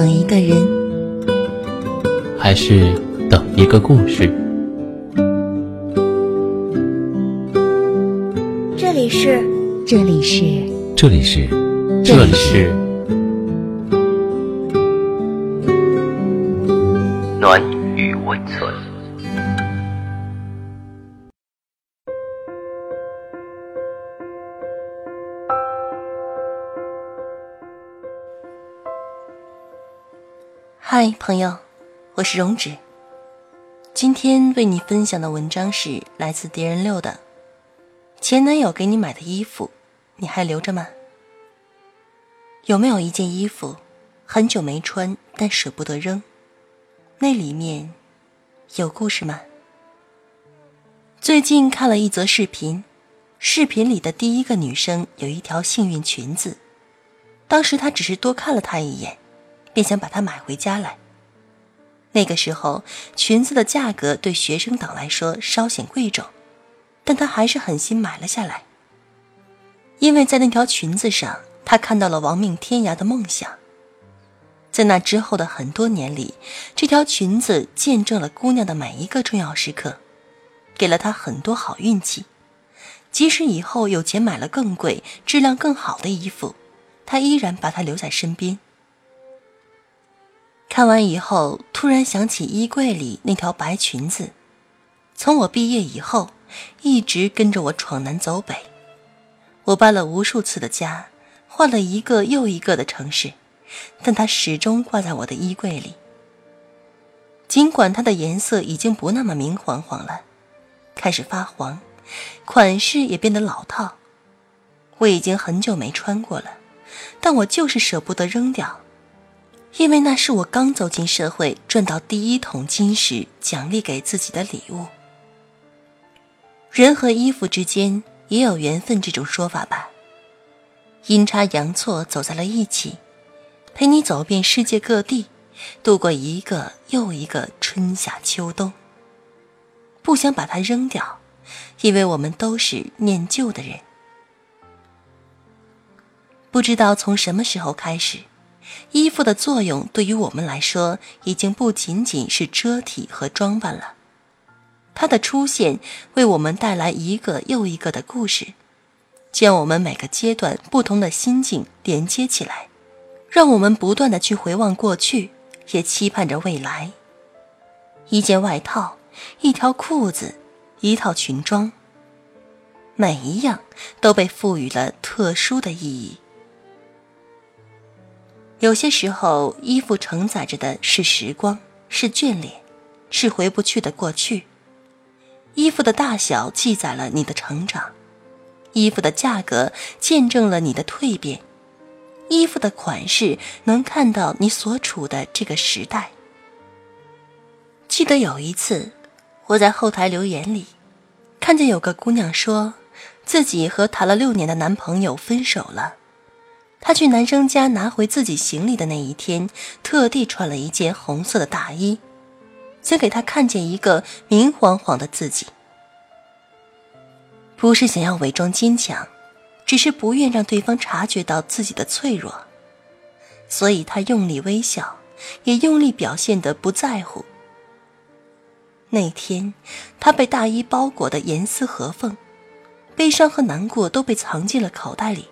等一个人，还是等一个故事？这里是，这里是，这里是，这里是。暖与温存。嗨，朋友，我是荣止。今天为你分享的文章是来自敌人六的。前男友给你买的衣服，你还留着吗？有没有一件衣服，很久没穿，但舍不得扔？那里面有故事吗？最近看了一则视频，视频里的第一个女生有一条幸运裙子，当时他只是多看了她一眼。便想把它买回家来。那个时候，裙子的价格对学生党来说稍显贵重，但他还是狠心买了下来。因为在那条裙子上，他看到了亡命天涯的梦想。在那之后的很多年里，这条裙子见证了姑娘的每一个重要时刻，给了她很多好运气。即使以后有钱买了更贵、质量更好的衣服，他依然把它留在身边。看完以后，突然想起衣柜里那条白裙子，从我毕业以后，一直跟着我闯南走北。我搬了无数次的家，换了一个又一个的城市，但它始终挂在我的衣柜里。尽管它的颜色已经不那么明晃晃了，开始发黄，款式也变得老套，我已经很久没穿过了，但我就是舍不得扔掉。因为那是我刚走进社会赚到第一桶金时奖励给自己的礼物。人和衣服之间也有缘分这种说法吧？阴差阳错走在了一起，陪你走遍世界各地，度过一个又一个春夏秋冬。不想把它扔掉，因为我们都是念旧的人。不知道从什么时候开始。衣服的作用对于我们来说，已经不仅仅是遮体和装扮了。它的出现为我们带来一个又一个的故事，将我们每个阶段不同的心境连接起来，让我们不断的去回望过去，也期盼着未来。一件外套，一条裤子，一套裙装，每一样都被赋予了特殊的意义。有些时候，衣服承载着的是时光，是眷恋，是回不去的过去。衣服的大小记载了你的成长，衣服的价格见证了你的蜕变，衣服的款式能看到你所处的这个时代。记得有一次，我在后台留言里，看见有个姑娘说，自己和谈了六年的男朋友分手了。她去男生家拿回自己行李的那一天，特地穿了一件红色的大衣，想给他看见一个明晃晃的自己。不是想要伪装坚强，只是不愿让对方察觉到自己的脆弱，所以她用力微笑，也用力表现的不在乎。那天，她被大衣包裹的严丝合缝，悲伤和难过都被藏进了口袋里。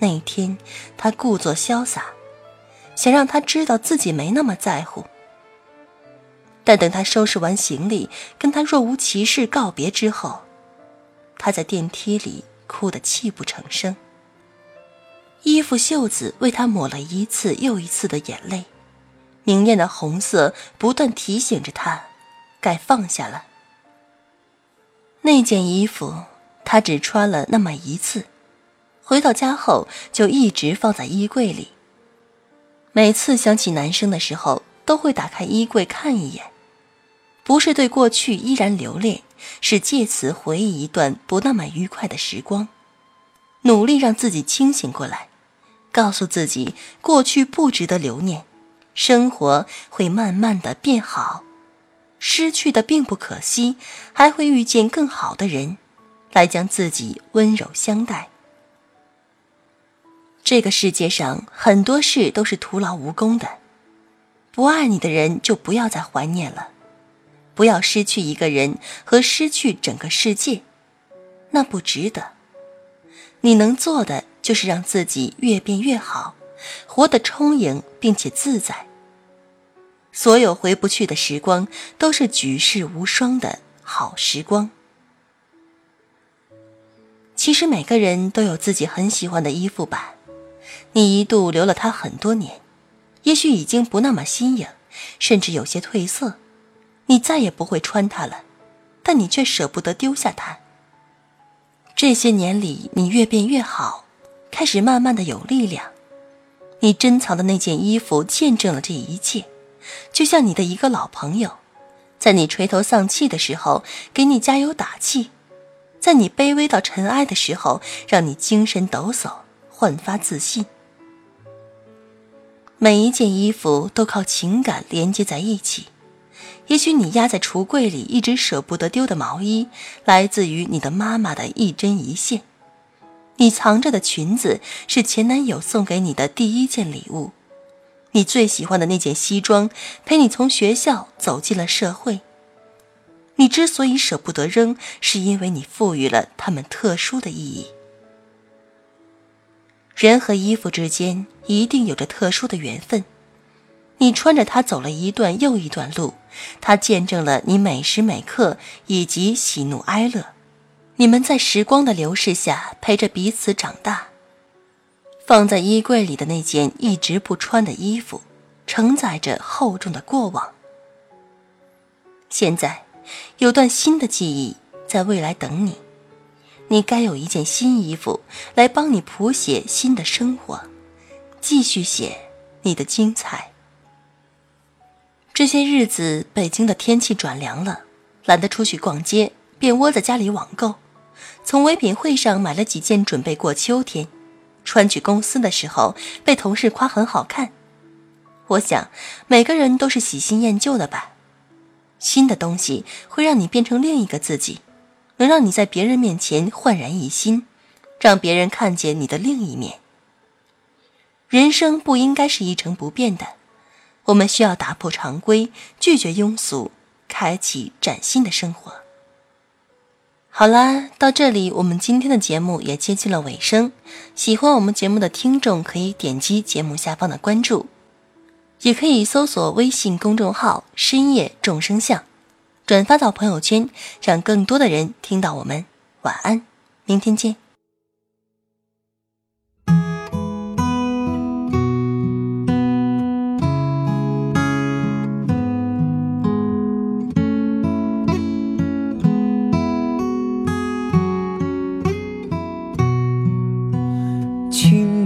那天，他故作潇洒，想让他知道自己没那么在乎。但等他收拾完行李，跟他若无其事告别之后，他在电梯里哭得泣不成声。衣服袖子为他抹了一次又一次的眼泪，明艳的红色不断提醒着他，该放下了。那件衣服，他只穿了那么一次。回到家后，就一直放在衣柜里。每次想起男生的时候，都会打开衣柜看一眼，不是对过去依然留恋，是借此回忆一段不那么愉快的时光，努力让自己清醒过来，告诉自己过去不值得留念，生活会慢慢的变好，失去的并不可惜，还会遇见更好的人，来将自己温柔相待。这个世界上很多事都是徒劳无功的。不爱你的人就不要再怀念了，不要失去一个人和失去整个世界，那不值得。你能做的就是让自己越变越好，活得充盈并且自在。所有回不去的时光都是举世无双的好时光。其实每个人都有自己很喜欢的衣服吧，你一度留了它很多年。也许已经不那么新颖，甚至有些褪色，你再也不会穿它了，但你却舍不得丢下它。这些年里，你越变越好，开始慢慢的有力量。你珍藏的那件衣服见证了这一切，就像你的一个老朋友，在你垂头丧气的时候给你加油打气，在你卑微到尘埃的时候让你精神抖擞，焕发自信。每一件衣服都靠情感连接在一起。也许你压在橱柜里一直舍不得丢的毛衣，来自于你的妈妈的一针一线；你藏着的裙子是前男友送给你的第一件礼物；你最喜欢的那件西装陪你从学校走进了社会。你之所以舍不得扔，是因为你赋予了它们特殊的意义。人和衣服之间一定有着特殊的缘分，你穿着它走了一段又一段路，它见证了你每时每刻以及喜怒哀乐，你们在时光的流逝下陪着彼此长大。放在衣柜里的那件一直不穿的衣服，承载着厚重的过往。现在，有段新的记忆在未来等你。你该有一件新衣服来帮你谱写新的生活，继续写你的精彩。这些日子，北京的天气转凉了，懒得出去逛街，便窝在家里网购。从唯品会上买了几件，准备过秋天，穿去公司的时候被同事夸很好看。我想，每个人都是喜新厌旧的吧，新的东西会让你变成另一个自己。能让你在别人面前焕然一新，让别人看见你的另一面。人生不应该是一成不变的，我们需要打破常规，拒绝庸俗，开启崭新的生活。好啦，到这里我们今天的节目也接近了尾声。喜欢我们节目的听众可以点击节目下方的关注，也可以搜索微信公众号“深夜众生相”。转发到朋友圈，让更多的人听到我们。晚安，明天见。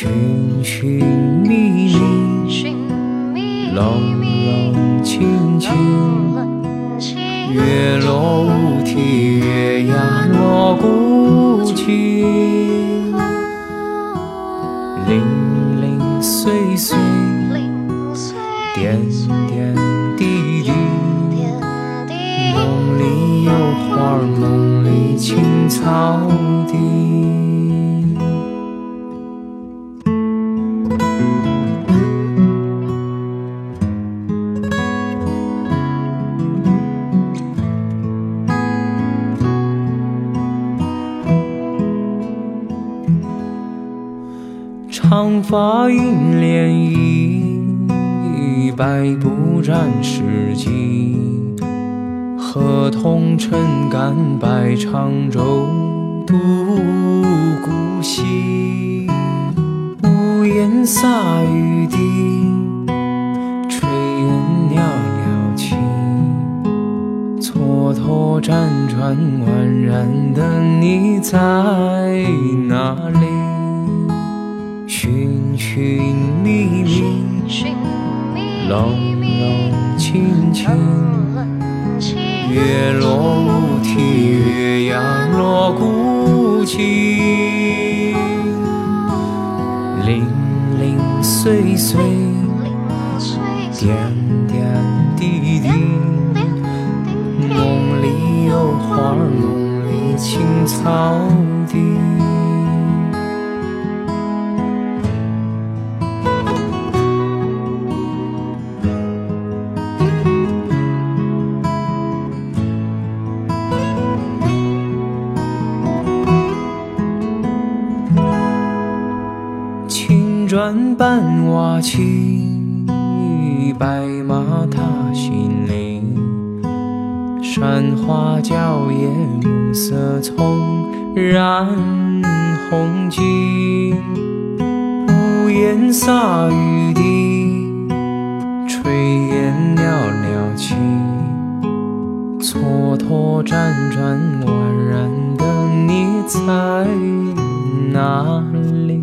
寻寻觅觅，冷冷清清。月落乌啼，月牙落孤井，零零碎碎，点点滴滴。梦里有花，梦里青草地。长发映涟漪，百步斩世纪。河童撑杆摆长舟，渡孤西。屋檐洒雨滴，炊烟袅袅起。蹉跎辗转宛然的你在哪里？寻寻觅觅，冷冷清清，月落乌啼，月牙落孤井，零零碎碎，点点滴滴，梦里有花，梦里青草白马踏新泥。山花娇艳，暮色葱染红巾。屋檐洒雨滴，炊烟袅袅起。蹉跎辗转，宛然的你在哪里？